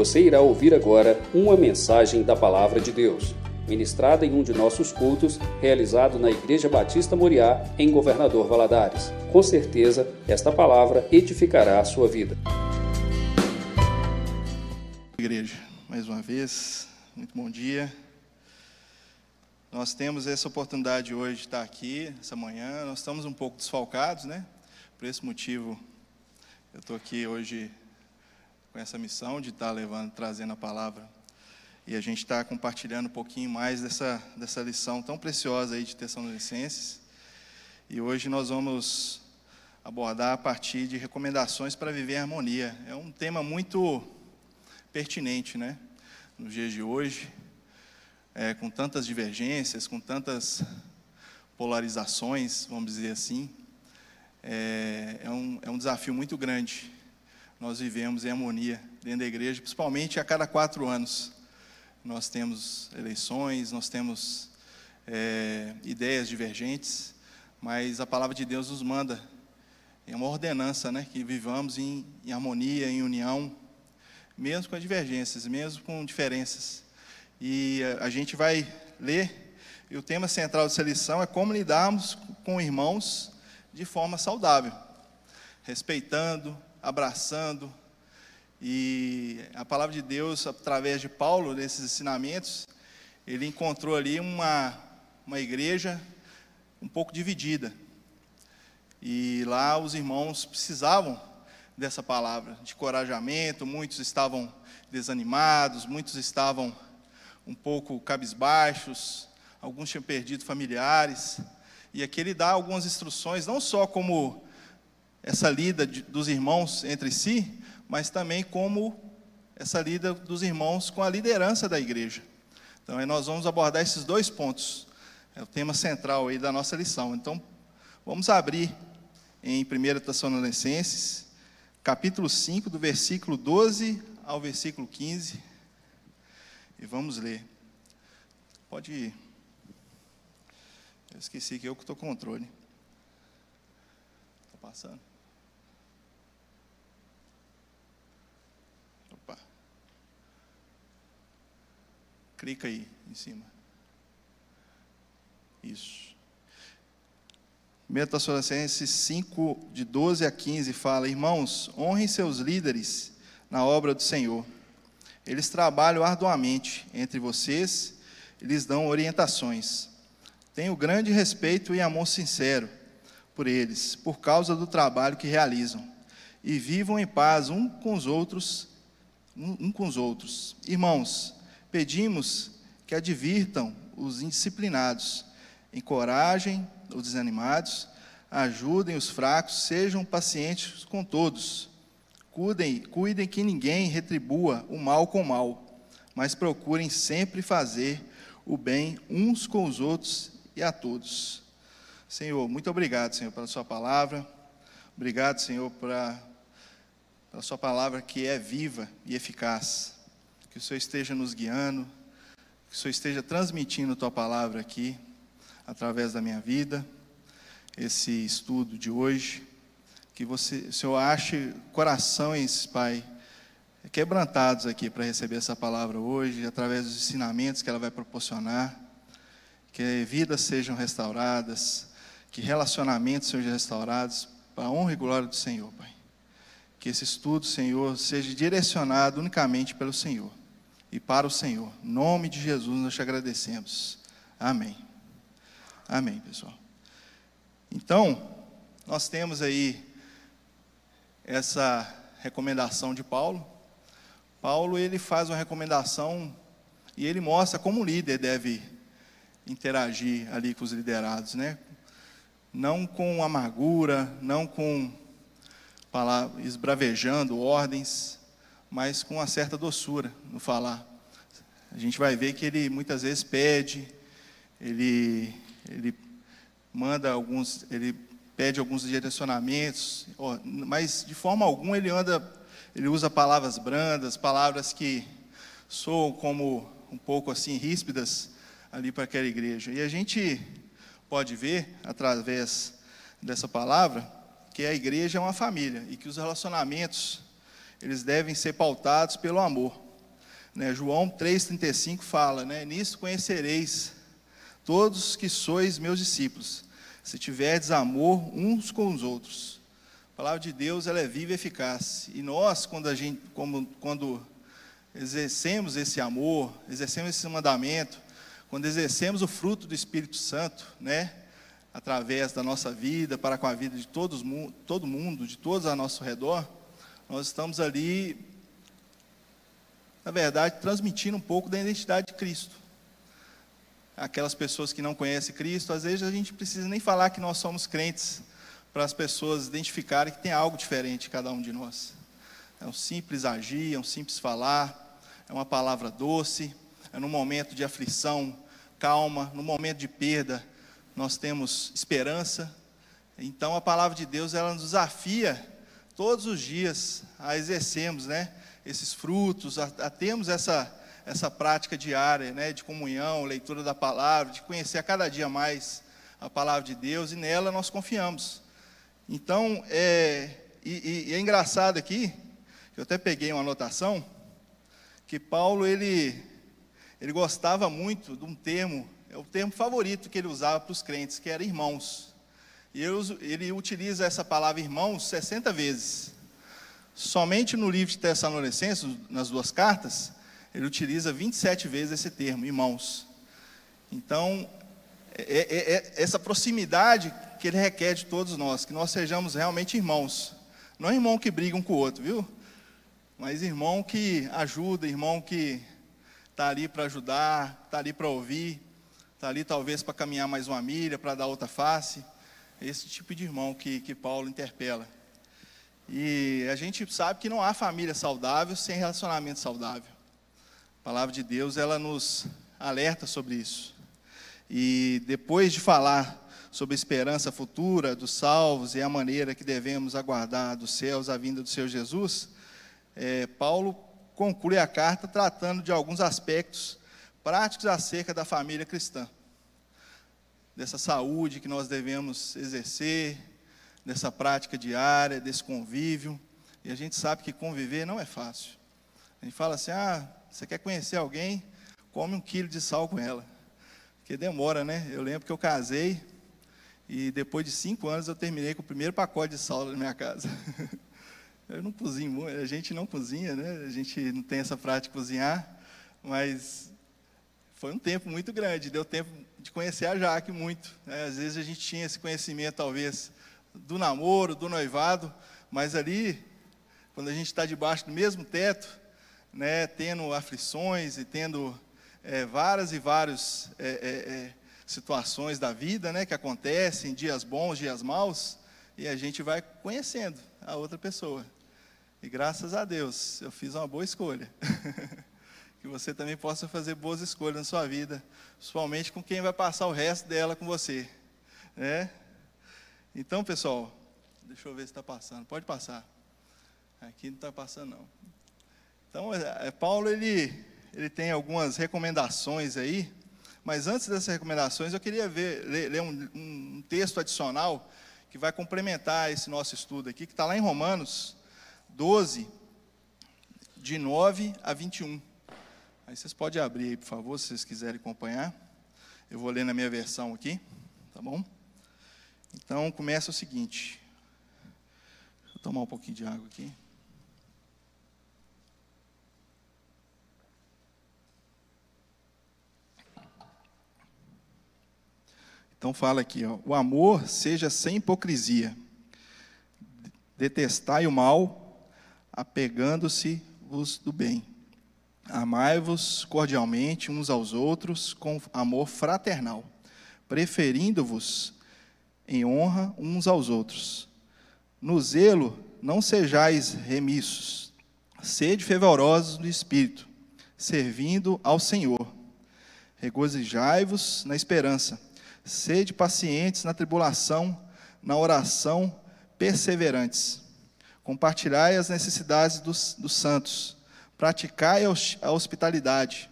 Você irá ouvir agora uma mensagem da Palavra de Deus, ministrada em um de nossos cultos, realizado na Igreja Batista Moriá, em Governador Valadares. Com certeza, esta palavra edificará a sua vida. Igreja, mais uma vez, muito bom dia. Nós temos essa oportunidade hoje de estar aqui, essa manhã. Nós estamos um pouco desfalcados, né? Por esse motivo, eu estou aqui hoje com essa missão de estar levando, trazendo a palavra. E a gente está compartilhando um pouquinho mais dessa, dessa lição tão preciosa aí de Tessalonicenses. E hoje nós vamos abordar a partir de recomendações para viver em harmonia. É um tema muito pertinente, né? Nos dias de hoje, é, com tantas divergências, com tantas polarizações, vamos dizer assim, é, é, um, é um desafio muito grande nós vivemos em harmonia dentro da igreja, principalmente a cada quatro anos. Nós temos eleições, nós temos é, ideias divergentes, mas a palavra de Deus nos manda, é uma ordenança, né, que vivamos em, em harmonia, em união, mesmo com as divergências, mesmo com diferenças. E a, a gente vai ler, e o tema central dessa lição é como lidarmos com irmãos de forma saudável, respeitando, abraçando. E a palavra de Deus, através de Paulo, nesses ensinamentos, ele encontrou ali uma, uma igreja um pouco dividida. E lá os irmãos precisavam dessa palavra, de corajamento, muitos estavam desanimados, muitos estavam um pouco cabisbaixos, alguns tinham perdido familiares. E aqui ele dá algumas instruções, não só como essa lida de, dos irmãos entre si, mas também como essa lida dos irmãos com a liderança da igreja. Então, aí nós vamos abordar esses dois pontos. É o tema central aí da nossa lição. Então, vamos abrir em 1 Tessalonicenses, capítulo 5, do versículo 12 ao versículo 15. E vamos ler. Pode ir. Eu esqueci que eu que estou com controle. Está passando? Clica aí em cima. Isso. 1 Tessalonicenses 5, de 12 a 15, fala: Irmãos, honrem seus líderes na obra do Senhor. Eles trabalham arduamente entre vocês e lhes dão orientações. Tenho grande respeito e amor sincero por eles, por causa do trabalho que realizam. E vivam em paz um com os outros, um, um com os outros. Irmãos, Pedimos que advirtam os indisciplinados, encorajem os desanimados, ajudem os fracos, sejam pacientes com todos. Cuidem, cuidem que ninguém retribua o mal com o mal, mas procurem sempre fazer o bem uns com os outros e a todos. Senhor, muito obrigado, Senhor, pela Sua palavra. Obrigado, Senhor, pela, pela Sua palavra que é viva e eficaz que o Senhor esteja nos guiando, que o Senhor esteja transmitindo a tua palavra aqui, através da minha vida, esse estudo de hoje, que você, o Senhor ache corações, Pai, quebrantados aqui para receber essa palavra hoje, através dos ensinamentos que ela vai proporcionar, que vidas sejam restauradas, que relacionamentos sejam restaurados, para a honra e glória do Senhor, Pai. Que esse estudo, Senhor, seja direcionado unicamente pelo Senhor e para o Senhor. Em nome de Jesus nós te agradecemos. Amém. Amém, pessoal. Então, nós temos aí essa recomendação de Paulo. Paulo ele faz uma recomendação e ele mostra como o líder deve interagir ali com os liderados, né? Não com amargura, não com palavras, esbravejando ordens, mas com uma certa doçura no falar. A gente vai ver que ele muitas vezes pede, ele, ele manda alguns, ele pede alguns direcionamentos, mas de forma alguma ele anda, ele usa palavras brandas, palavras que soam como um pouco assim ríspidas ali para aquela igreja. E a gente pode ver através dessa palavra que a igreja é uma família e que os relacionamentos eles devem ser pautados pelo amor. Né? João 3,35 fala, né? Nisso conhecereis todos que sois meus discípulos, se tiverdes amor uns com os outros. A palavra de Deus ela é viva e eficaz. E nós, quando, a gente, como, quando exercemos esse amor, exercemos esse mandamento, quando exercemos o fruto do Espírito Santo, né? através da nossa vida, para com a vida de todos, todo mundo, de todos ao nosso redor, nós estamos ali, na verdade, transmitindo um pouco da identidade de Cristo. Aquelas pessoas que não conhecem Cristo, às vezes a gente precisa nem falar que nós somos crentes, para as pessoas identificarem que tem algo diferente em cada um de nós. É um simples agir, é um simples falar, é uma palavra doce, é no momento de aflição, calma, no momento de perda, nós temos esperança. Então a palavra de Deus ela nos desafia todos os dias a exercermos, né, esses frutos, a, a termos essa essa prática diária, né, de comunhão, leitura da palavra, de conhecer a cada dia mais a palavra de Deus e nela nós confiamos. Então é e, e é engraçado aqui, eu até peguei uma anotação que Paulo ele ele gostava muito de um termo é o termo favorito que ele usava para os crentes, que era irmãos. E ele utiliza essa palavra irmãos 60 vezes. Somente no livro de Tessalonicenses, nas duas cartas, ele utiliza 27 vezes esse termo, irmãos. Então, é, é, é essa proximidade que ele requer de todos nós, que nós sejamos realmente irmãos. Não é irmão que briga um com o outro, viu? Mas irmão que ajuda, irmão que está ali para ajudar, está ali para ouvir, está ali talvez para caminhar mais uma milha, para dar outra face. Esse tipo de irmão que, que Paulo interpela. E a gente sabe que não há família saudável sem relacionamento saudável. A palavra de Deus, ela nos alerta sobre isso. E depois de falar sobre a esperança futura dos salvos e a maneira que devemos aguardar dos céus a vinda do Senhor Jesus, é, Paulo conclui a carta tratando de alguns aspectos práticos acerca da família cristã, dessa saúde que nós devemos exercer, dessa prática diária, desse convívio. E a gente sabe que conviver não é fácil. A gente fala assim: ah, você quer conhecer alguém? Come um quilo de sal com ela. Porque demora, né? Eu lembro que eu casei e depois de cinco anos eu terminei com o primeiro pacote de sal na minha casa. Eu não cozinho, a gente não cozinha, né? A gente não tem essa prática de cozinhar, mas foi um tempo muito grande, deu tempo de conhecer a Jaque muito. Né? Às vezes a gente tinha esse conhecimento, talvez, do namoro, do noivado, mas ali, quando a gente está debaixo do mesmo teto, né, tendo aflições e tendo é, várias e várias é, é, é, situações da vida né, que acontecem, dias bons, dias maus, e a gente vai conhecendo a outra pessoa. E graças a Deus, eu fiz uma boa escolha. que você também possa fazer boas escolhas na sua vida, principalmente com quem vai passar o resto dela com você. Né? Então, pessoal, deixa eu ver se está passando. Pode passar. Aqui não está passando, não. Então, é, é, Paulo, ele, ele tem algumas recomendações aí, mas antes dessas recomendações, eu queria ver, ler, ler um, um texto adicional que vai complementar esse nosso estudo aqui, que está lá em Romanos 12, de 9 a 21. Aí vocês podem abrir aí, por favor, se vocês quiserem acompanhar. Eu vou ler na minha versão aqui, tá bom? Então, começa o seguinte. Deixa eu tomar um pouquinho de água aqui. Então fala aqui, ó, o amor seja sem hipocrisia. Detestai o mal, apegando-se-vos do bem. Amai-vos cordialmente uns aos outros com amor fraternal, preferindo-vos em honra uns aos outros. No zelo não sejais remissos, sede fervorosos no espírito, servindo ao Senhor. Regozijai-vos na esperança, sede pacientes na tribulação, na oração perseverantes. Compartilhai as necessidades dos, dos santos Praticai a hospitalidade.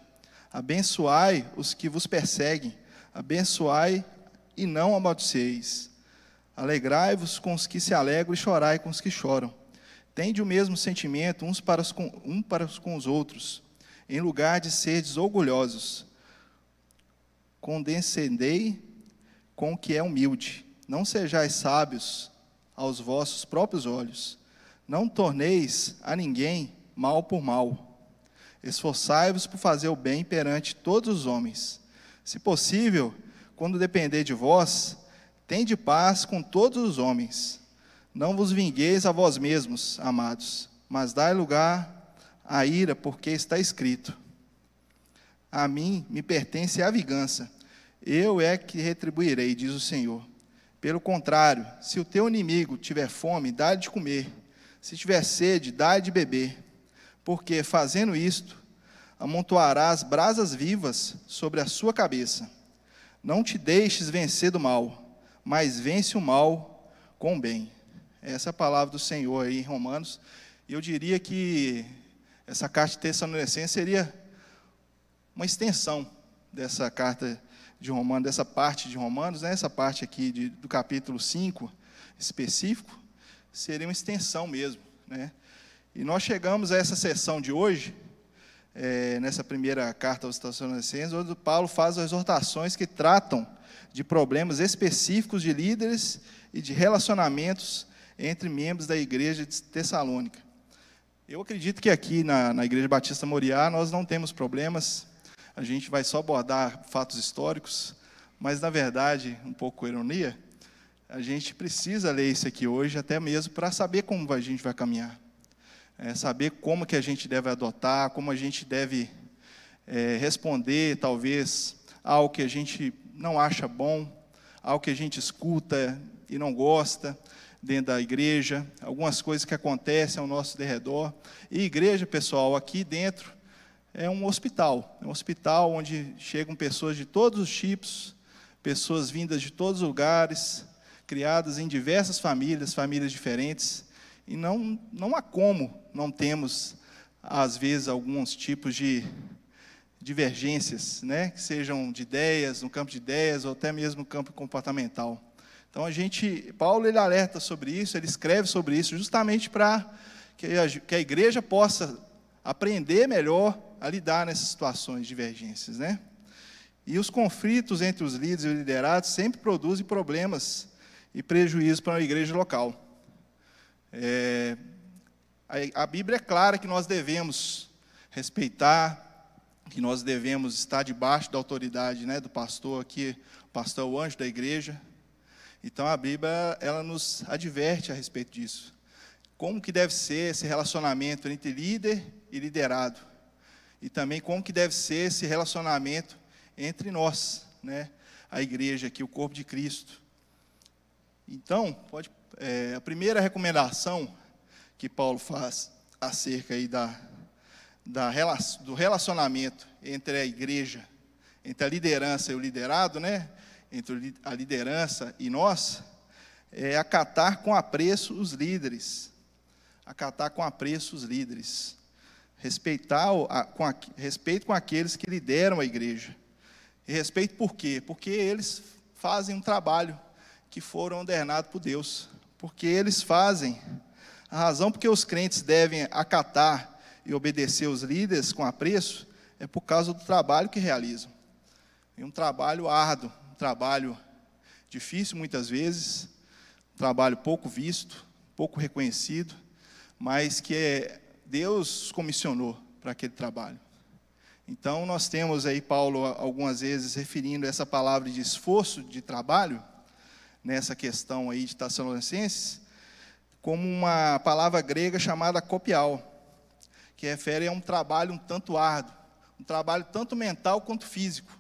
Abençoai os que vos perseguem. Abençoai e não amaldiceis. Alegrai-vos com os que se alegram e chorai com os que choram. Tende o mesmo sentimento uns para os com, um para os com os outros. em lugar de serdes orgulhosos. Condescendei com o que é humilde. Não sejais sábios aos vossos próprios olhos. Não torneis a ninguém mal por mal. Esforçai-vos por fazer o bem perante todos os homens. Se possível, quando depender de vós, tende paz com todos os homens. Não vos vingueis a vós mesmos, amados, mas dai lugar à ira, porque está escrito: A mim me pertence a vingança. Eu é que retribuirei, diz o Senhor. Pelo contrário, se o teu inimigo tiver fome, dá-lhe de comer. Se tiver sede, dá-lhe de beber. Porque, fazendo isto, amontoarás brasas vivas sobre a sua cabeça. Não te deixes vencer do mal, mas vence o mal com o bem. Essa é a palavra do Senhor aí em Romanos. E eu diria que essa carta de Tessalonicenses seria uma extensão dessa carta de Romanos, dessa parte de Romanos, né? essa parte aqui de, do capítulo 5 específico, seria uma extensão mesmo. Né? E nós chegamos a essa sessão de hoje, é, nessa primeira carta aos Tessalonicenses, onde Paulo faz as exortações que tratam de problemas específicos de líderes e de relacionamentos entre membros da igreja de Tessalônica. Eu acredito que aqui na, na Igreja Batista Moriá nós não temos problemas a gente vai só abordar fatos históricos, mas na verdade, um pouco ironia, a gente precisa ler isso aqui hoje, até mesmo para saber como a gente vai caminhar. É, saber como que a gente deve adotar, como a gente deve é, responder, talvez, ao que a gente não acha bom, ao que a gente escuta e não gosta dentro da igreja, algumas coisas que acontecem ao nosso derredor. E igreja, pessoal, aqui dentro, é um hospital. É um hospital onde chegam pessoas de todos os tipos, pessoas vindas de todos os lugares, criadas em diversas famílias, famílias diferentes. E não, não há como não temos, às vezes, alguns tipos de divergências, né? que sejam de ideias, no campo de ideias, ou até mesmo no campo comportamental. Então a gente, Paulo ele alerta sobre isso, ele escreve sobre isso, justamente para que a, que a igreja possa aprender melhor a lidar nessas situações de divergências, né? E os conflitos entre os líderes e os liderados sempre produzem problemas e prejuízos para a igreja local. É, a, a Bíblia é clara que nós devemos respeitar, que nós devemos estar debaixo da autoridade né, do pastor aqui, o pastor o anjo da igreja. Então a Bíblia ela nos adverte a respeito disso. Como que deve ser esse relacionamento entre líder e liderado e também como que deve ser esse relacionamento entre nós, né? A igreja aqui, o corpo de Cristo. Então, pode, é, a primeira recomendação que Paulo faz acerca aí da, da, do relacionamento entre a igreja, entre a liderança e o liderado, né? Entre a liderança e nós, é acatar com apreço os líderes. Acatar com apreço os líderes respeitar a, com a, respeito com aqueles que lideram a igreja. E respeito por quê? Porque eles fazem um trabalho que foram ordenados por Deus. Porque eles fazem. A razão porque os crentes devem acatar e obedecer os líderes com apreço é por causa do trabalho que realizam. É um trabalho árduo, um trabalho difícil muitas vezes, um trabalho pouco visto, pouco reconhecido, mas que é Deus comissionou para aquele trabalho. Então, nós temos aí Paulo algumas vezes referindo essa palavra de esforço de trabalho, nessa questão aí de Tessalonicenses, como uma palavra grega chamada copial, que refere a um trabalho um tanto árduo, um trabalho tanto mental quanto físico,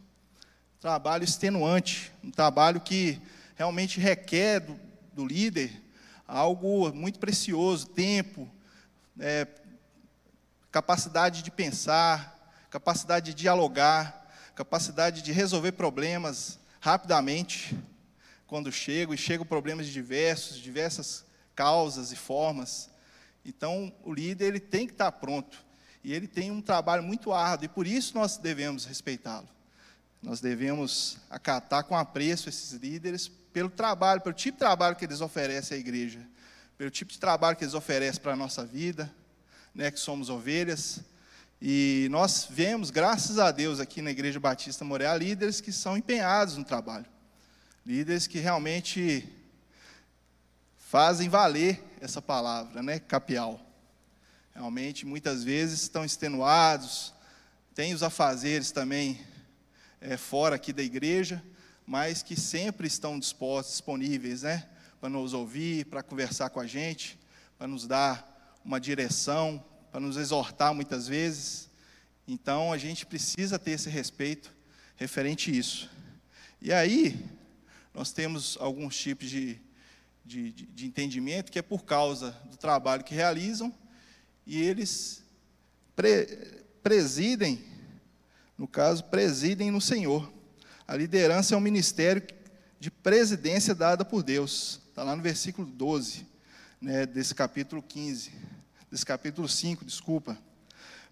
um trabalho extenuante, um trabalho que realmente requer do, do líder algo muito precioso, tempo, é, capacidade de pensar, capacidade de dialogar, capacidade de resolver problemas rapidamente quando chego, e chegam problemas de diversos, diversas causas e formas. Então, o líder ele tem que estar pronto, e ele tem um trabalho muito árduo, e por isso nós devemos respeitá-lo. Nós devemos acatar com apreço esses líderes pelo trabalho, pelo tipo de trabalho que eles oferecem à igreja, pelo tipo de trabalho que eles oferecem para a nossa vida, né, que somos ovelhas, E nós vemos, graças a Deus, aqui na Igreja Batista Moreira, líderes que são empenhados no trabalho. Líderes que realmente fazem valer essa palavra, né? Capial. Realmente, muitas vezes estão extenuados, têm os afazeres também é, fora aqui da igreja, mas que sempre estão dispostos, disponíveis, né? Para nos ouvir, para conversar com a gente, para nos dar uma direção, para nos exortar muitas vezes. Então, a gente precisa ter esse respeito referente a isso. E aí, nós temos alguns tipos de, de, de, de entendimento que é por causa do trabalho que realizam e eles pre, presidem, no caso, presidem no Senhor. A liderança é um ministério de presidência dada por Deus. Está lá no versículo 12, né, desse capítulo 15 desse capítulo 5, desculpa.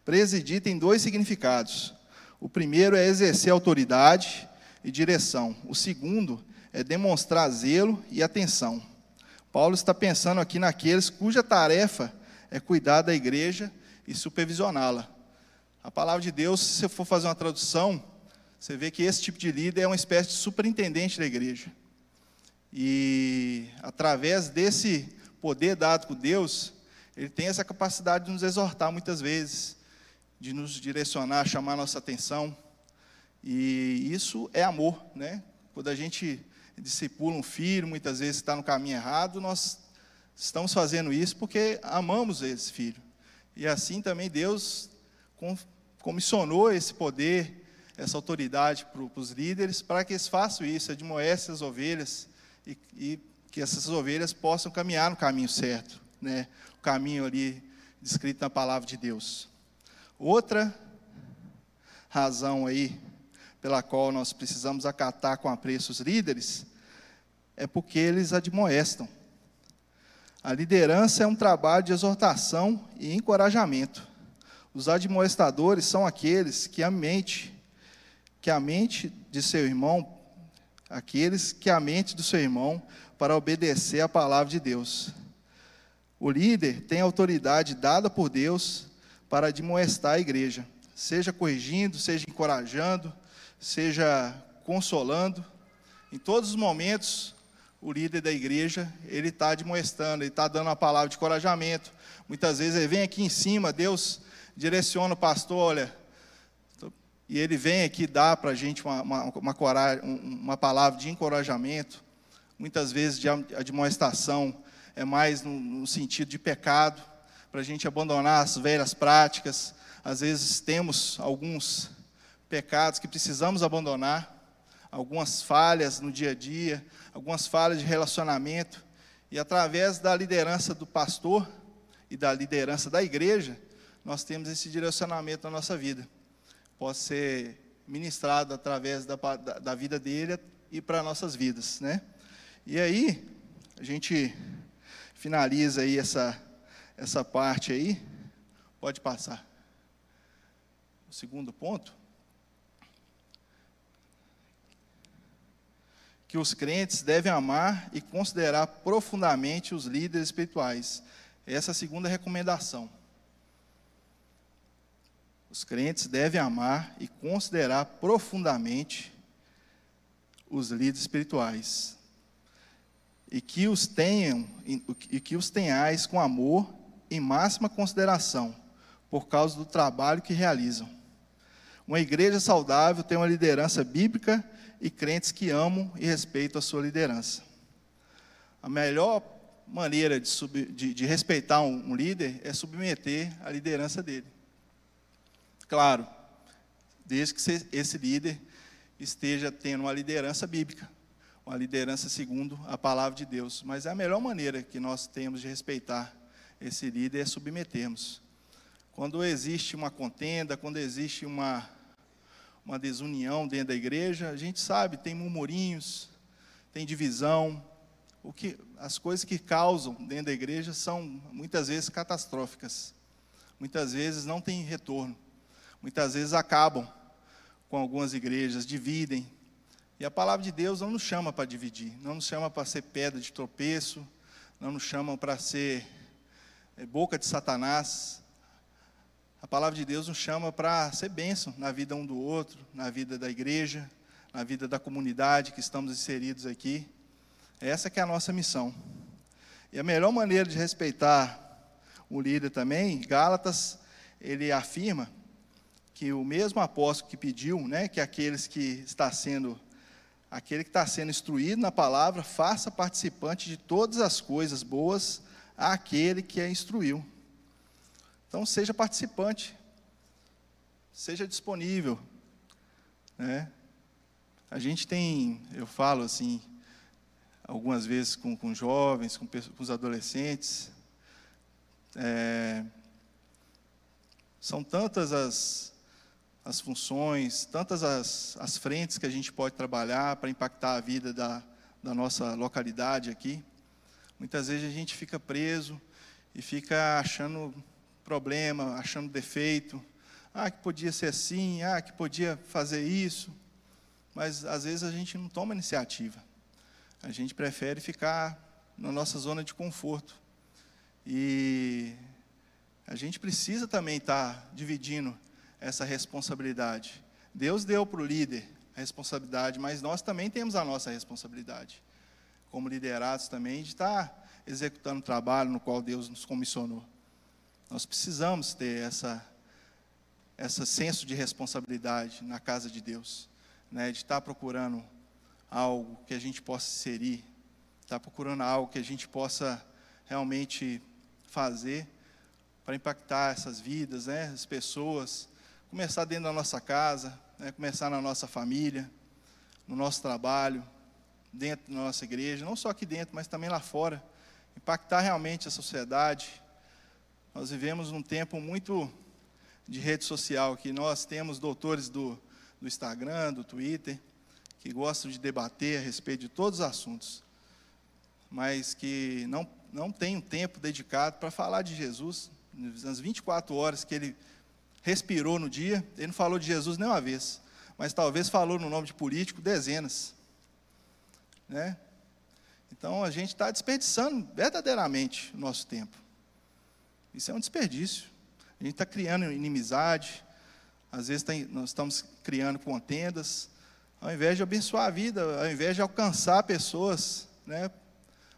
Presidir tem dois significados. O primeiro é exercer autoridade e direção. O segundo é demonstrar zelo e atenção. Paulo está pensando aqui naqueles cuja tarefa é cuidar da igreja e supervisioná-la. A palavra de Deus, se você for fazer uma tradução, você vê que esse tipo de líder é uma espécie de superintendente da igreja. E através desse poder dado por Deus, ele tem essa capacidade de nos exortar muitas vezes, de nos direcionar, chamar nossa atenção. E isso é amor, né? Quando a gente discipula um filho, muitas vezes está no caminho errado, nós estamos fazendo isso porque amamos esse filho. E assim também Deus comissionou esse poder, essa autoridade para os líderes, para que eles façam isso, admoestem as ovelhas e, e que essas ovelhas possam caminhar no caminho certo né, o caminho ali descrito na palavra de Deus. Outra razão aí pela qual nós precisamos acatar com apreço os líderes é porque eles admoestam. A liderança é um trabalho de exortação e encorajamento. Os admoestadores são aqueles que a mente, que a mente de seu irmão, aqueles que a mente do seu irmão para obedecer à palavra de Deus. O líder tem autoridade dada por Deus para admoestar a igreja, seja corrigindo, seja encorajando, seja consolando. Em todos os momentos, o líder da igreja, ele está admoestando, ele está dando uma palavra de encorajamento. Muitas vezes ele vem aqui em cima, Deus direciona o pastor, olha, e ele vem aqui dar para a gente uma, uma, uma, uma palavra de encorajamento, muitas vezes de admoestação, é mais no, no sentido de pecado, para a gente abandonar as velhas práticas. Às vezes temos alguns pecados que precisamos abandonar, algumas falhas no dia a dia, algumas falhas de relacionamento, e através da liderança do pastor e da liderança da igreja, nós temos esse direcionamento na nossa vida. Pode ser ministrado através da, da, da vida dele e para nossas vidas, né? E aí, a gente finaliza aí essa, essa parte aí. Pode passar. O segundo ponto. Que os crentes devem amar e considerar profundamente os líderes espirituais. Essa é a segunda recomendação. Os crentes devem amar e considerar profundamente os líderes espirituais e que os tenham e que os tenhais com amor e máxima consideração por causa do trabalho que realizam. Uma igreja saudável tem uma liderança bíblica e crentes que amam e respeitam a sua liderança. A melhor maneira de, sub, de, de respeitar um, um líder é submeter a liderança dele. Claro, desde que esse líder esteja tendo uma liderança bíblica uma liderança segundo a palavra de Deus. Mas a melhor maneira que nós temos de respeitar esse líder é submetermos. Quando existe uma contenda, quando existe uma, uma desunião dentro da igreja, a gente sabe, tem murmurinhos, tem divisão. O que, as coisas que causam dentro da igreja são muitas vezes catastróficas. Muitas vezes não tem retorno. Muitas vezes acabam com algumas igrejas, dividem, e a palavra de Deus não nos chama para dividir, não nos chama para ser pedra de tropeço, não nos chama para ser é, boca de Satanás. A palavra de Deus nos chama para ser bênção na vida um do outro, na vida da igreja, na vida da comunidade que estamos inseridos aqui. Essa que é a nossa missão. E a melhor maneira de respeitar o líder também, Gálatas, ele afirma que o mesmo apóstolo que pediu, né, que aqueles que está sendo aquele que está sendo instruído na palavra, faça participante de todas as coisas boas àquele que a instruiu. Então seja participante, seja disponível, né? A gente tem, eu falo assim, algumas vezes com, com jovens, com, com os adolescentes, é, são tantas as, as funções, tantas as, as frentes que a gente pode trabalhar para impactar a vida da, da nossa localidade aqui. Muitas vezes a gente fica preso e fica achando problema, achando defeito. Ah, que podia ser assim, ah, que podia fazer isso. Mas às vezes a gente não toma iniciativa. A gente prefere ficar na nossa zona de conforto. E a gente precisa também estar dividindo essa responsabilidade. Deus deu para o líder a responsabilidade, mas nós também temos a nossa responsabilidade, como liderados também, de estar executando o trabalho no qual Deus nos comissionou. Nós precisamos ter essa, essa senso de responsabilidade na casa de Deus, né, de estar procurando algo que a gente possa inserir, estar procurando algo que a gente possa realmente fazer para impactar essas vidas, né, as pessoas, começar dentro da nossa casa, né, começar na nossa família, no nosso trabalho, dentro da nossa igreja, não só aqui dentro, mas também lá fora, impactar realmente a sociedade. Nós vivemos um tempo muito de rede social, que nós temos doutores do, do Instagram, do Twitter, que gostam de debater a respeito de todos os assuntos, mas que não, não têm um tempo dedicado para falar de Jesus, nas 24 horas que ele respirou no dia, ele não falou de Jesus nem uma vez, mas talvez falou no nome de político dezenas. Né? Então a gente está desperdiçando verdadeiramente o nosso tempo. Isso é um desperdício. A gente está criando inimizade, às vezes tem, nós estamos criando contendas, ao invés de abençoar a vida, ao invés de alcançar pessoas, né?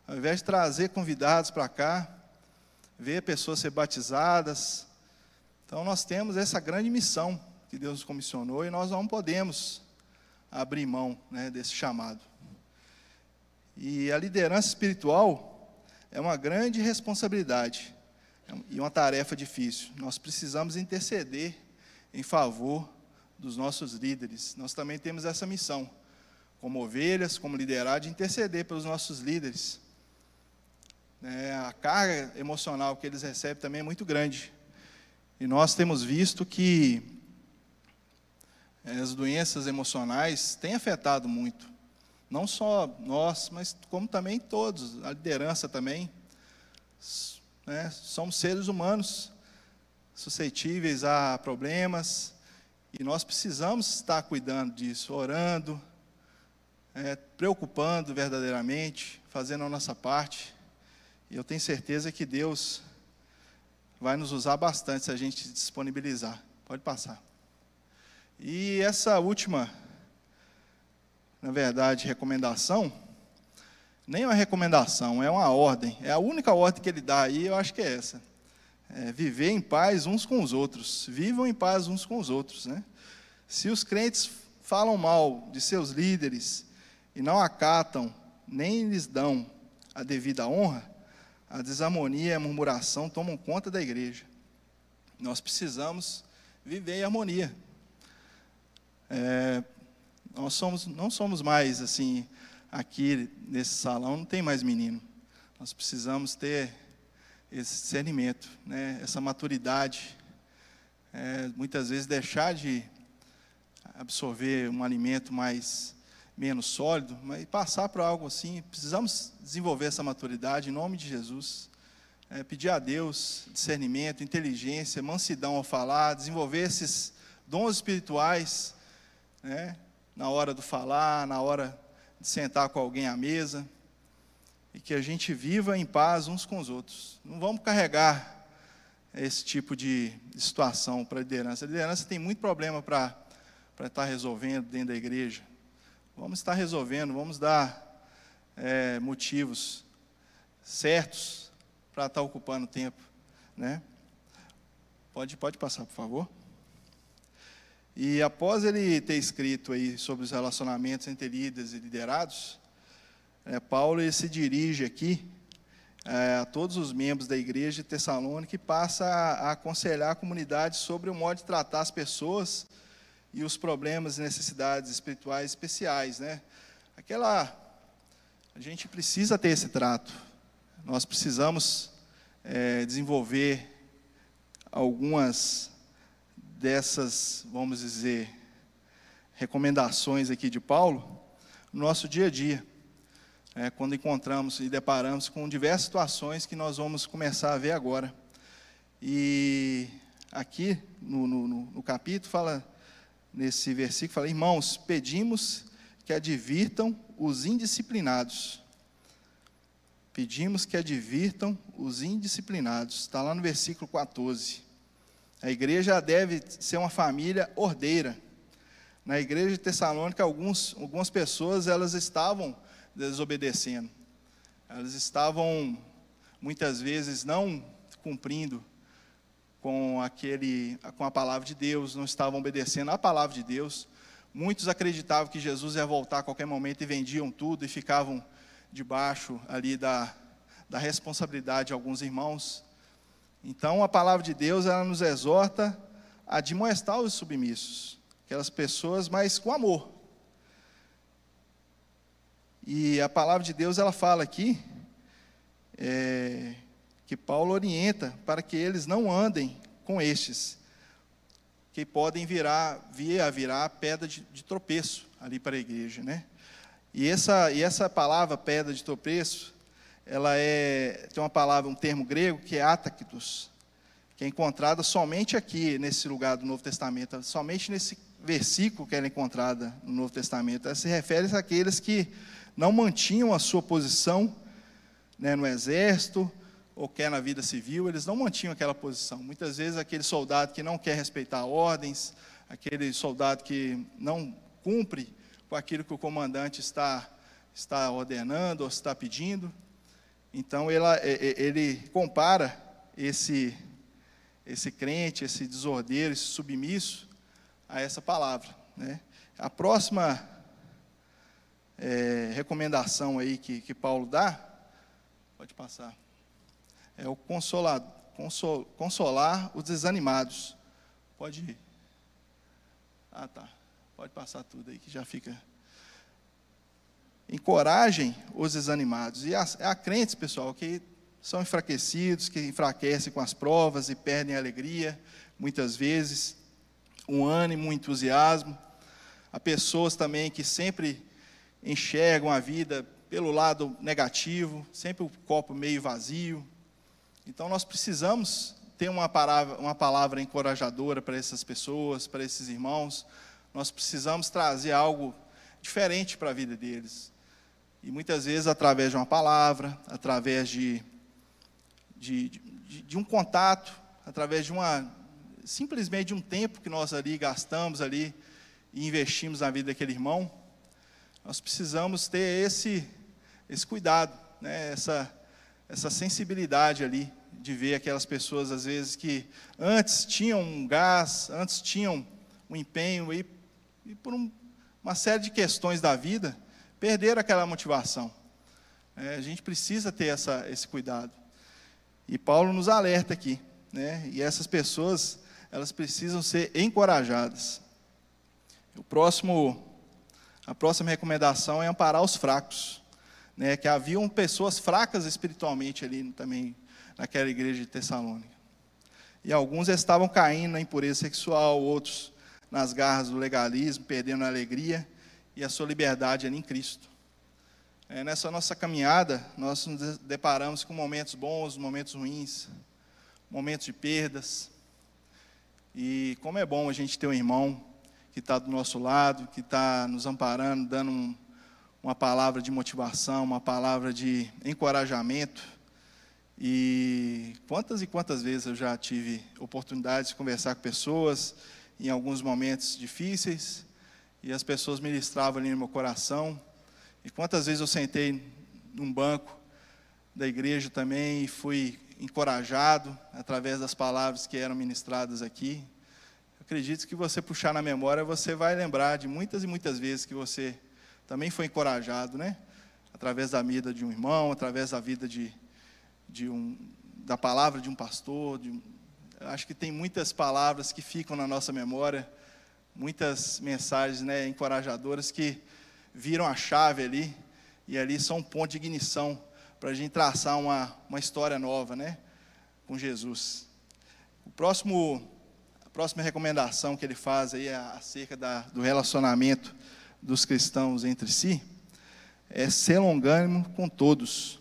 ao invés de trazer convidados para cá, ver pessoas ser batizadas, então nós temos essa grande missão que Deus nos comissionou e nós não podemos abrir mão né, desse chamado. E a liderança espiritual é uma grande responsabilidade e uma tarefa difícil. Nós precisamos interceder em favor dos nossos líderes. Nós também temos essa missão, como ovelhas, como liderar, de interceder pelos nossos líderes. É, a carga emocional que eles recebem também é muito grande. E nós temos visto que as doenças emocionais têm afetado muito. Não só nós, mas como também todos, a liderança também. Né? Somos seres humanos suscetíveis a problemas e nós precisamos estar cuidando disso, orando, é, preocupando verdadeiramente, fazendo a nossa parte. E eu tenho certeza que Deus vai nos usar bastante se a gente disponibilizar. Pode passar. E essa última, na verdade, recomendação, nem uma recomendação, é uma ordem. É a única ordem que ele dá aí, eu acho que é essa. É viver em paz uns com os outros. Vivam em paz uns com os outros. Né? Se os crentes falam mal de seus líderes e não acatam, nem lhes dão a devida honra, a desarmonia e a murmuração tomam conta da igreja. Nós precisamos viver em harmonia. É, nós somos, não somos mais assim, aqui nesse salão não tem mais menino. Nós precisamos ter esse discernimento, né, essa maturidade. É, muitas vezes deixar de absorver um alimento mais menos sólido, mas passar para algo assim. Precisamos desenvolver essa maturidade em nome de Jesus. É, pedir a Deus discernimento, inteligência, mansidão ao falar, desenvolver esses dons espirituais, né, na hora do falar, na hora de sentar com alguém à mesa, e que a gente viva em paz uns com os outros. Não vamos carregar esse tipo de situação para a liderança. A liderança tem muito problema para estar resolvendo dentro da igreja. Vamos estar resolvendo, vamos dar é, motivos certos para estar ocupando tempo. Né? Pode, pode passar, por favor. E após ele ter escrito aí sobre os relacionamentos entre líderes e liderados, é, Paulo ele se dirige aqui é, a todos os membros da igreja de Tessalônica e passa a, a aconselhar a comunidade sobre o modo de tratar as pessoas e os problemas e necessidades espirituais especiais, né? Aquela a gente precisa ter esse trato. Nós precisamos é, desenvolver algumas dessas, vamos dizer, recomendações aqui de Paulo no nosso dia a dia é, quando encontramos e deparamos com diversas situações que nós vamos começar a ver agora. E aqui no, no, no capítulo fala, nesse versículo, fala, irmãos, pedimos que advirtam os indisciplinados. Pedimos que advirtam os indisciplinados. Está lá no versículo 14. A igreja deve ser uma família ordeira. Na igreja de Tessalônica, alguns, algumas pessoas elas estavam desobedecendo. Elas estavam muitas vezes não cumprindo com aquele com a palavra de Deus, não estavam obedecendo a palavra de Deus. Muitos acreditavam que Jesus ia voltar a qualquer momento e vendiam tudo e ficavam debaixo ali da, da responsabilidade de alguns irmãos. Então a palavra de Deus ela nos exorta a admoestar os submissos, aquelas pessoas, mas com amor, e a palavra de Deus ela fala aqui é, que Paulo orienta para que eles não andem com estes, que podem virar, vir a virar pedra de, de tropeço ali para a igreja, né? E essa, e essa palavra pedra de tropeço, ela é tem uma palavra, um termo grego que é ataktos, que é encontrada somente aqui nesse lugar do Novo Testamento, somente nesse versículo que ela é encontrada no Novo Testamento. Ela se refere àqueles que não mantinham a sua posição né, no exército ou quer na vida civil, eles não mantinham aquela posição. Muitas vezes aquele soldado que não quer respeitar ordens, aquele soldado que não cumpre com aquilo que o comandante está, está ordenando ou está pedindo. Então ele, ele compara esse, esse crente, esse desordeiro, esse submisso a essa palavra. Né? A próxima é, recomendação aí que, que Paulo dá, pode passar, é o consolar, consol, consolar os desanimados. Pode ir. Ah, tá. Pode passar tudo aí que já fica. Encorajem os desanimados. E há, há crentes, pessoal, que são enfraquecidos, que enfraquecem com as provas e perdem a alegria, muitas vezes, um ânimo, um entusiasmo. Há pessoas também que sempre enxergam a vida pelo lado negativo, sempre o copo meio vazio. Então nós precisamos ter uma palavra, uma palavra encorajadora para essas pessoas, para esses irmãos. Nós precisamos trazer algo diferente para a vida deles. E muitas vezes através de uma palavra, através de, de, de, de um contato, através de uma simplesmente de um tempo que nós ali gastamos ali e investimos na vida daquele irmão, nós precisamos ter esse, esse cuidado, né? essa, essa sensibilidade ali de ver aquelas pessoas, às vezes, que antes tinham um gás, antes tinham um empenho, e, e por um, uma série de questões da vida, perderam aquela motivação. É, a gente precisa ter essa, esse cuidado. E Paulo nos alerta aqui, né? e essas pessoas, elas precisam ser encorajadas. O próximo a próxima recomendação é amparar os fracos, né, que haviam pessoas fracas espiritualmente ali também naquela igreja de Tessalônica. E alguns estavam caindo na impureza sexual, outros nas garras do legalismo, perdendo a alegria e a sua liberdade ali em Cristo. É, nessa nossa caminhada, nós nos deparamos com momentos bons, momentos ruins, momentos de perdas. E como é bom a gente ter um irmão que está do nosso lado, que está nos amparando, dando um, uma palavra de motivação, uma palavra de encorajamento. E quantas e quantas vezes eu já tive oportunidade de conversar com pessoas em alguns momentos difíceis, e as pessoas ministravam ali no meu coração. E quantas vezes eu sentei num banco da igreja também e fui encorajado através das palavras que eram ministradas aqui. acredito que você puxar na memória, você vai lembrar de muitas e muitas vezes que você também foi encorajado, né? Através da vida de um irmão, através da vida de, de um, da palavra de um pastor. De, acho que tem muitas palavras que ficam na nossa memória, muitas mensagens né, encorajadoras que viram a chave ali, e ali são um ponto de ignição para a gente traçar uma, uma história nova, né? Com Jesus. O próximo, a próxima recomendação que ele faz aí acerca da, do relacionamento dos cristãos entre si é ser longânimo com todos.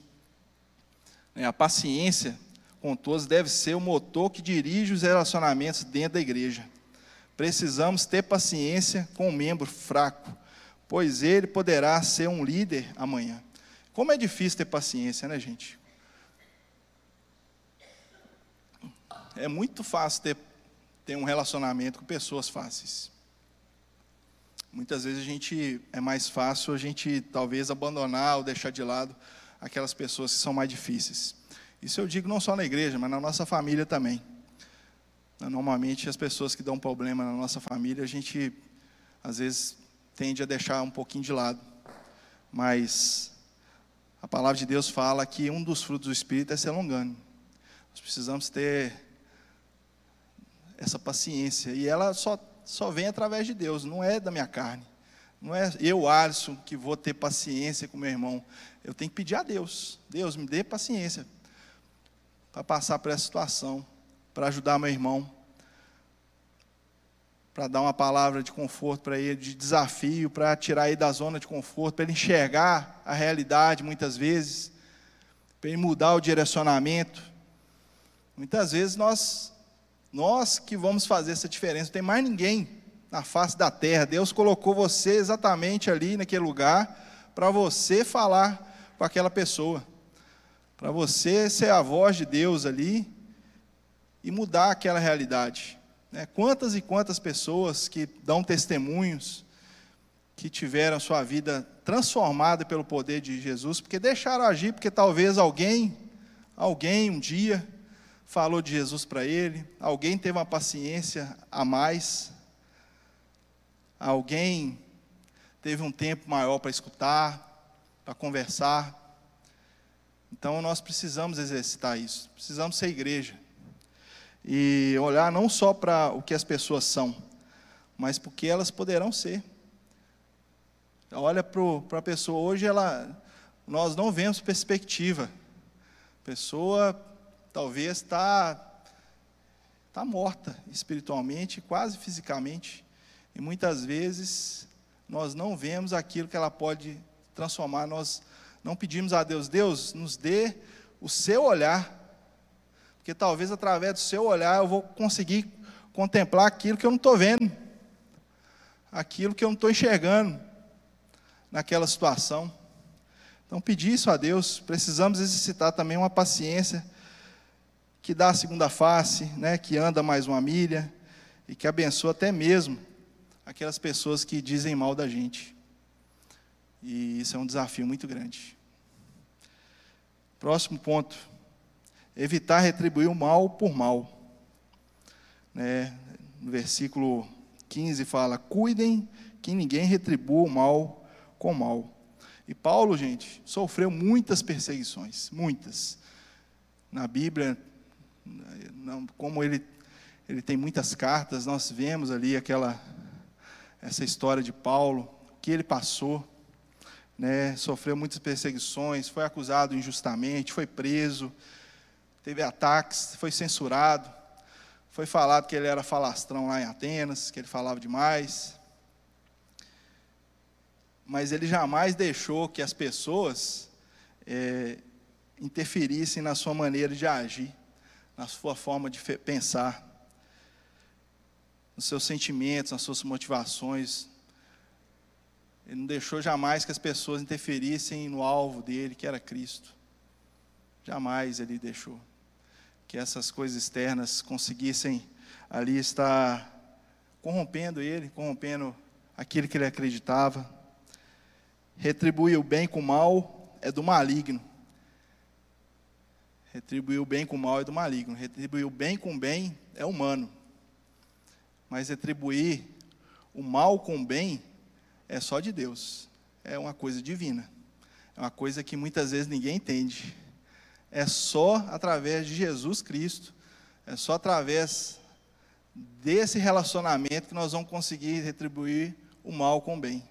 É, a paciência com todos deve ser o motor que dirige os relacionamentos dentro da igreja. Precisamos ter paciência com um membro fraco, pois ele poderá ser um líder amanhã. Como é difícil ter paciência, né, gente? É muito fácil ter, ter um relacionamento com pessoas fáceis. Muitas vezes a gente é mais fácil a gente talvez abandonar ou deixar de lado aquelas pessoas que são mais difíceis. Isso eu digo não só na igreja, mas na nossa família também. Normalmente as pessoas que dão problema na nossa família, a gente às vezes tende a deixar um pouquinho de lado. Mas a palavra de Deus fala que um dos frutos do Espírito é ser longano. Nós precisamos ter essa paciência. E ela só, só vem através de Deus, não é da minha carne. Não é eu, Alisson, que vou ter paciência com meu irmão. Eu tenho que pedir a Deus. Deus, me dê paciência para passar por essa situação, para ajudar meu irmão para dar uma palavra de conforto para ele, de desafio, para tirar ele da zona de conforto, para ele enxergar a realidade muitas vezes, para ele mudar o direcionamento. Muitas vezes nós, nós que vamos fazer essa diferença, não tem mais ninguém na face da terra. Deus colocou você exatamente ali naquele lugar para você falar com aquela pessoa, para você ser a voz de Deus ali e mudar aquela realidade. Né? Quantas e quantas pessoas que dão testemunhos que tiveram sua vida transformada pelo poder de Jesus, porque deixaram agir, porque talvez alguém, alguém um dia falou de Jesus para ele, alguém teve uma paciência a mais, alguém teve um tempo maior para escutar, para conversar. Então nós precisamos exercitar isso, precisamos ser igreja e olhar não só para o que as pessoas são, mas porque elas poderão ser. Olha para a pessoa, hoje ela, nós não vemos perspectiva. A pessoa talvez está tá morta espiritualmente, quase fisicamente, e muitas vezes nós não vemos aquilo que ela pode transformar. Nós não pedimos a Deus, Deus, nos dê o seu olhar porque talvez através do seu olhar eu vou conseguir contemplar aquilo que eu não estou vendo, aquilo que eu não estou enxergando naquela situação. Então, pedir isso a Deus, precisamos exercitar também uma paciência que dá a segunda face, né, que anda mais uma milha e que abençoa até mesmo aquelas pessoas que dizem mal da gente. E isso é um desafio muito grande. Próximo ponto evitar retribuir o mal por mal. Né? No versículo 15 fala: Cuidem que ninguém retribua o mal com mal. E Paulo, gente, sofreu muitas perseguições, muitas. Na Bíblia, como ele, ele tem muitas cartas, nós vemos ali aquela essa história de Paulo, que ele passou, né, sofreu muitas perseguições, foi acusado injustamente, foi preso, teve ataques, foi censurado. Foi falado que ele era falastrão lá em Atenas, que ele falava demais. Mas ele jamais deixou que as pessoas é, interferissem na sua maneira de agir, na sua forma de pensar, nos seus sentimentos, nas suas motivações. Ele não deixou jamais que as pessoas interferissem no alvo dele, que era Cristo. Jamais ele deixou que essas coisas externas conseguissem ali estar corrompendo ele, corrompendo aquilo que ele acreditava. Retribuir o bem com o mal é do maligno. Retribuir o bem com o mal é do maligno. Retribuir o bem com o bem é humano. Mas retribuir o mal com o bem é só de Deus. É uma coisa divina. É uma coisa que muitas vezes ninguém entende. É só através de Jesus Cristo, é só através desse relacionamento que nós vamos conseguir retribuir o mal com o bem.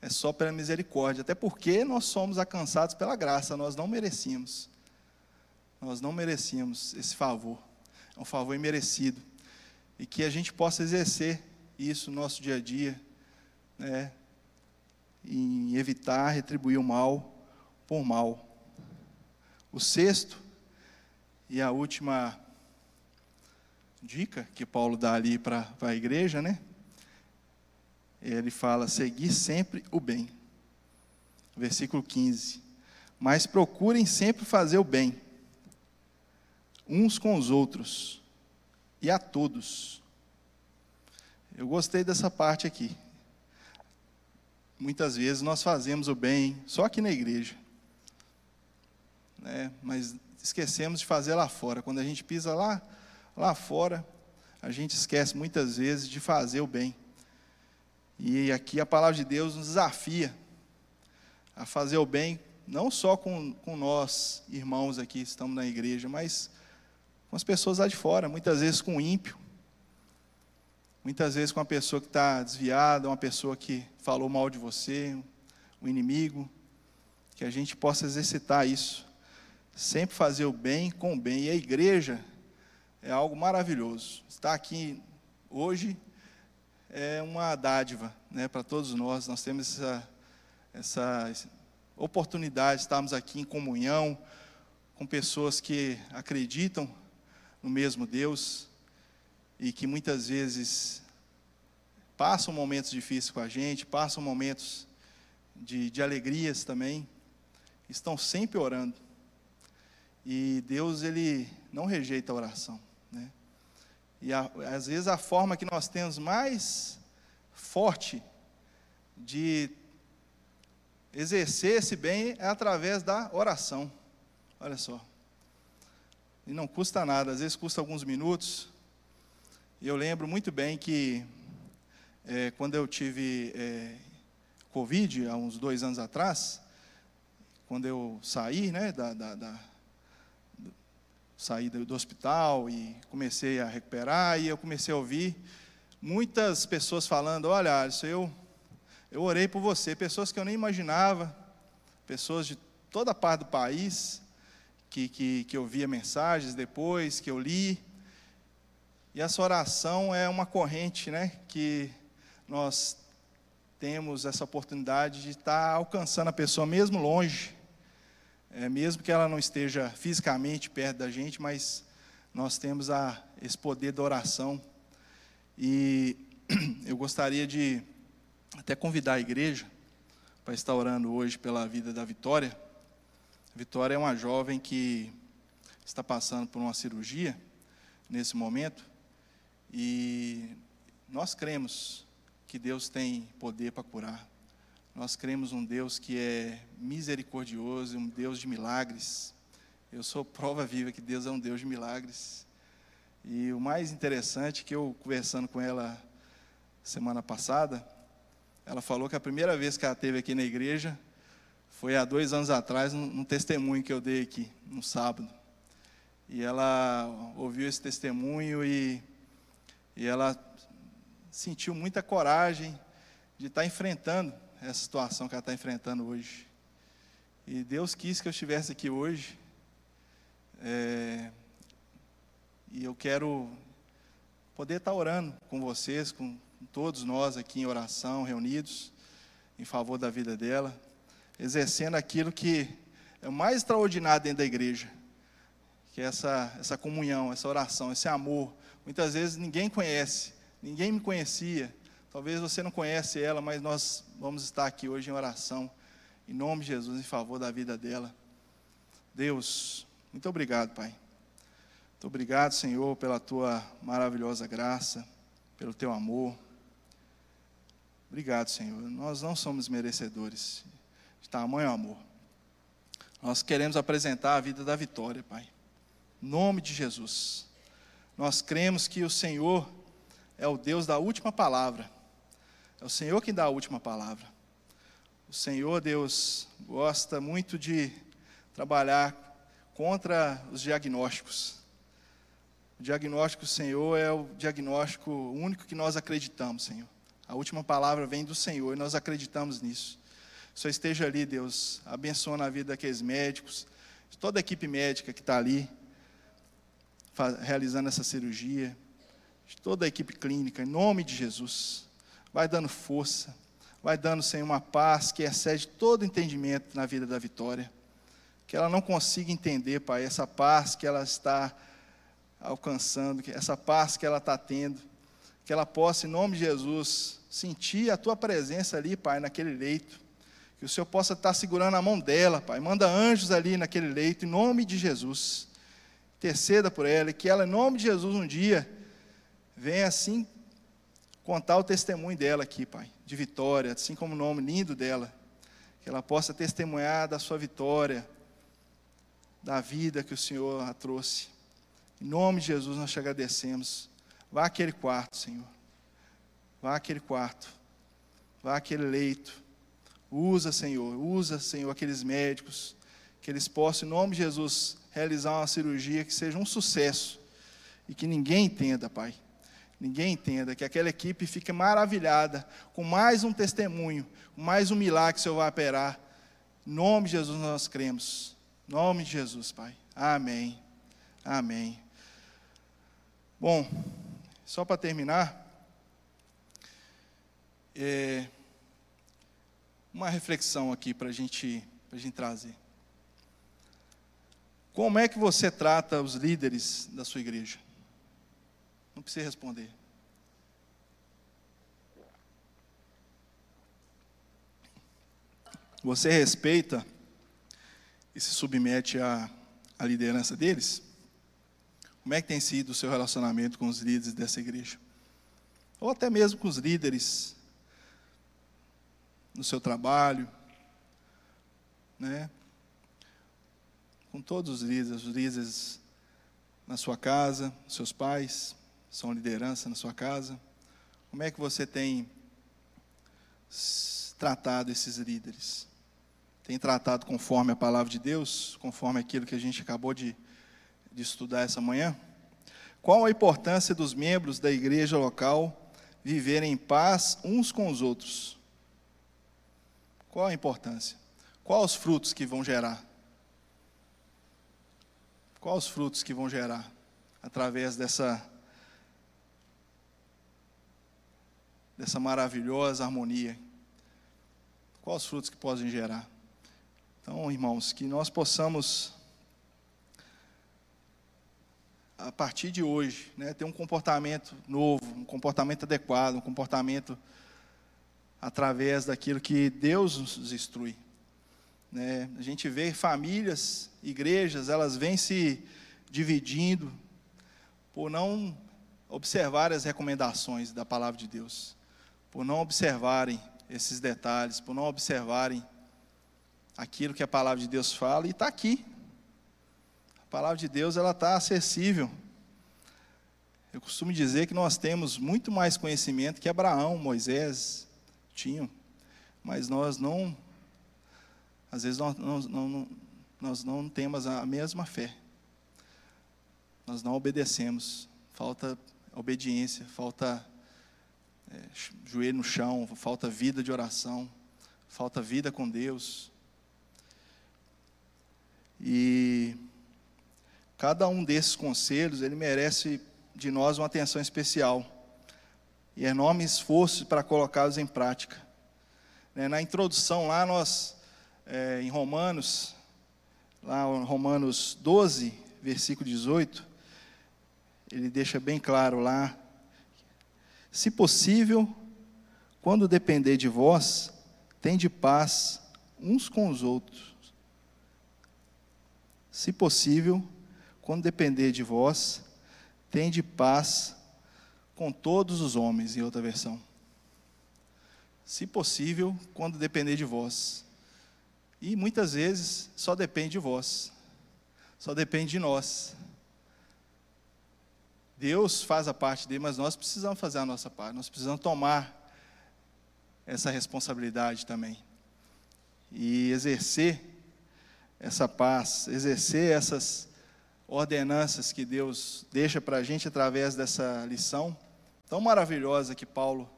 É só pela misericórdia, até porque nós somos alcançados pela graça, nós não merecíamos. Nós não merecíamos esse favor. É um favor imerecido. E que a gente possa exercer isso no nosso dia a dia, né, em evitar retribuir o mal por mal. O sexto e a última dica que Paulo dá ali para a igreja, né? Ele fala: seguir sempre o bem. Versículo 15. Mas procurem sempre fazer o bem, uns com os outros e a todos. Eu gostei dessa parte aqui. Muitas vezes nós fazemos o bem só aqui na igreja, né? mas esquecemos de fazer lá fora. Quando a gente pisa lá, lá fora, a gente esquece muitas vezes de fazer o bem. E aqui a palavra de Deus nos desafia a fazer o bem, não só com, com nós, irmãos aqui, estamos na igreja, mas com as pessoas lá de fora, muitas vezes com o ímpio, muitas vezes com a pessoa que está desviada, uma pessoa que falou mal de você, um inimigo, que a gente possa exercitar isso, sempre fazer o bem com o bem. E a igreja é algo maravilhoso. Estar aqui hoje é uma dádiva né, para todos nós. Nós temos essa, essa oportunidade de estarmos aqui em comunhão com pessoas que acreditam no mesmo Deus e que muitas vezes passam momentos difíceis com a gente, passam momentos de, de alegrias também, estão sempre orando. E Deus, Ele não rejeita a oração. Né? E a, às vezes a forma que nós temos mais forte de exercer esse bem é através da oração. Olha só. E não custa nada, às vezes custa alguns minutos. E eu lembro muito bem que é, quando eu tive é, Covid, há uns dois anos atrás, quando eu saí né, da, da, da saí do hospital e comecei a recuperar, e eu comecei a ouvir muitas pessoas falando: Olha, Alisson, eu, eu orei por você, pessoas que eu nem imaginava, pessoas de toda parte do país, que, que, que eu via mensagens depois, que eu li. E essa oração é uma corrente né, que nós temos essa oportunidade de estar alcançando a pessoa mesmo longe, é, mesmo que ela não esteja fisicamente perto da gente, mas nós temos a, esse poder da oração. E eu gostaria de até convidar a igreja para estar orando hoje pela vida da Vitória. Vitória é uma jovem que está passando por uma cirurgia nesse momento e nós cremos que Deus tem poder para curar. Nós cremos um Deus que é misericordioso, um Deus de milagres. Eu sou prova viva que Deus é um Deus de milagres. E o mais interessante que eu conversando com ela semana passada, ela falou que a primeira vez que ela teve aqui na igreja foi há dois anos atrás, um, um testemunho que eu dei aqui, no sábado. E ela ouviu esse testemunho e, e ela sentiu muita coragem de estar enfrentando essa situação que ela está enfrentando hoje. E Deus quis que eu estivesse aqui hoje. É, e eu quero poder estar orando com vocês, com todos nós aqui em oração, reunidos, em favor da vida dela exercendo aquilo que é o mais extraordinário dentro da igreja, que é essa, essa comunhão, essa oração, esse amor. Muitas vezes ninguém conhece, ninguém me conhecia, talvez você não conhece ela, mas nós vamos estar aqui hoje em oração, em nome de Jesus, em favor da vida dela. Deus, muito obrigado, Pai. Muito obrigado, Senhor, pela tua maravilhosa graça, pelo teu amor. Obrigado, Senhor. Nós não somos merecedores de tamanho amor. Nós queremos apresentar a vida da vitória, Pai. Em nome de Jesus. Nós cremos que o Senhor é o Deus da última palavra. É o Senhor quem dá a última palavra. O Senhor, Deus, gosta muito de trabalhar contra os diagnósticos. O diagnóstico Senhor é o diagnóstico único que nós acreditamos, Senhor. A última palavra vem do Senhor e nós acreditamos nisso. Só esteja ali, Deus, abençoando a vida daqueles médicos, toda a equipe médica que está ali, realizando essa cirurgia, de toda a equipe clínica, em nome de Jesus. Vai dando força, vai dando, Senhor, uma paz que excede todo entendimento na vida da Vitória. Que ela não consiga entender, Pai, essa paz que ela está alcançando, essa paz que ela está tendo, que ela possa, em nome de Jesus, sentir a tua presença ali, Pai, naquele leito. Que o Senhor possa estar segurando a mão dela, Pai. Manda anjos ali naquele leito, em nome de Jesus. Interceda por ela, e que ela, em nome de Jesus, um dia, venha assim contar o testemunho dela aqui, Pai, de vitória, assim como o nome lindo dela. Que ela possa testemunhar da sua vitória, da vida que o Senhor a trouxe. Em nome de Jesus nós te agradecemos. Vá àquele quarto, Senhor. Vá àquele quarto. Vá àquele leito. Usa, Senhor. Usa, Senhor, aqueles médicos. Que eles possam, em nome de Jesus, realizar uma cirurgia que seja um sucesso. E que ninguém entenda, Pai. Ninguém entenda. Que aquela equipe fique maravilhada com mais um testemunho, mais um milagre que o Senhor vai operar. Em nome de Jesus nós cremos. Em nome de Jesus, Pai. Amém. Amém. Bom, só para terminar, é, uma reflexão aqui para gente, a gente trazer. Como é que você trata os líderes da sua igreja? Não precisa responder. Você respeita e se submete à, à liderança deles? Como é que tem sido o seu relacionamento com os líderes dessa igreja? Ou até mesmo com os líderes no seu trabalho, né? Com todos os líderes, os líderes na sua casa, seus pais são liderança na sua casa. Como é que você tem tratado esses líderes? Tem tratado conforme a palavra de Deus, conforme aquilo que a gente acabou de de estudar essa manhã? Qual a importância dos membros da igreja local viverem em paz uns com os outros? Qual a importância? Quais os frutos que vão gerar? Quais os frutos que vão gerar através dessa dessa maravilhosa harmonia? Quais os frutos que podem gerar? Então, irmãos, que nós possamos a partir de hoje, né, ter um comportamento novo, um comportamento adequado, um comportamento através daquilo que Deus nos instrui. Né? A gente vê famílias, igrejas, elas vêm se dividindo por não observar as recomendações da palavra de Deus, por não observarem esses detalhes, por não observarem aquilo que a palavra de Deus fala, e está aqui, a palavra de Deus ela está acessível. Eu costumo dizer que nós temos muito mais conhecimento que Abraão, Moisés tinham, mas nós não, às vezes nós, nós, não, nós não temos a mesma fé. Nós não obedecemos, falta obediência, falta é, joelho no chão, falta vida de oração, falta vida com Deus. E Cada um desses conselhos, ele merece de nós uma atenção especial e enorme esforço para colocá-los em prática. Né, na introdução lá, nós, é, em Romanos, lá em Romanos 12, versículo 18, ele deixa bem claro lá, se possível, quando depender de vós, tende paz uns com os outros Se possível, quando depender de vós, tende paz com todos os homens, em outra versão. Se possível, quando depender de vós. E muitas vezes só depende de vós, só depende de nós. Deus faz a parte dele, mas nós precisamos fazer a nossa parte, nós precisamos tomar essa responsabilidade também. E exercer essa paz, exercer essas ordenanças que Deus deixa para a gente através dessa lição tão maravilhosa que Paulo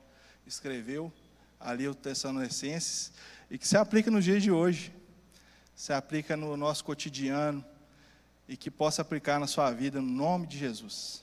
escreveu ali o Tessalonicenses e que se aplica no dia de hoje, se aplica no nosso cotidiano e que possa aplicar na sua vida no nome de Jesus.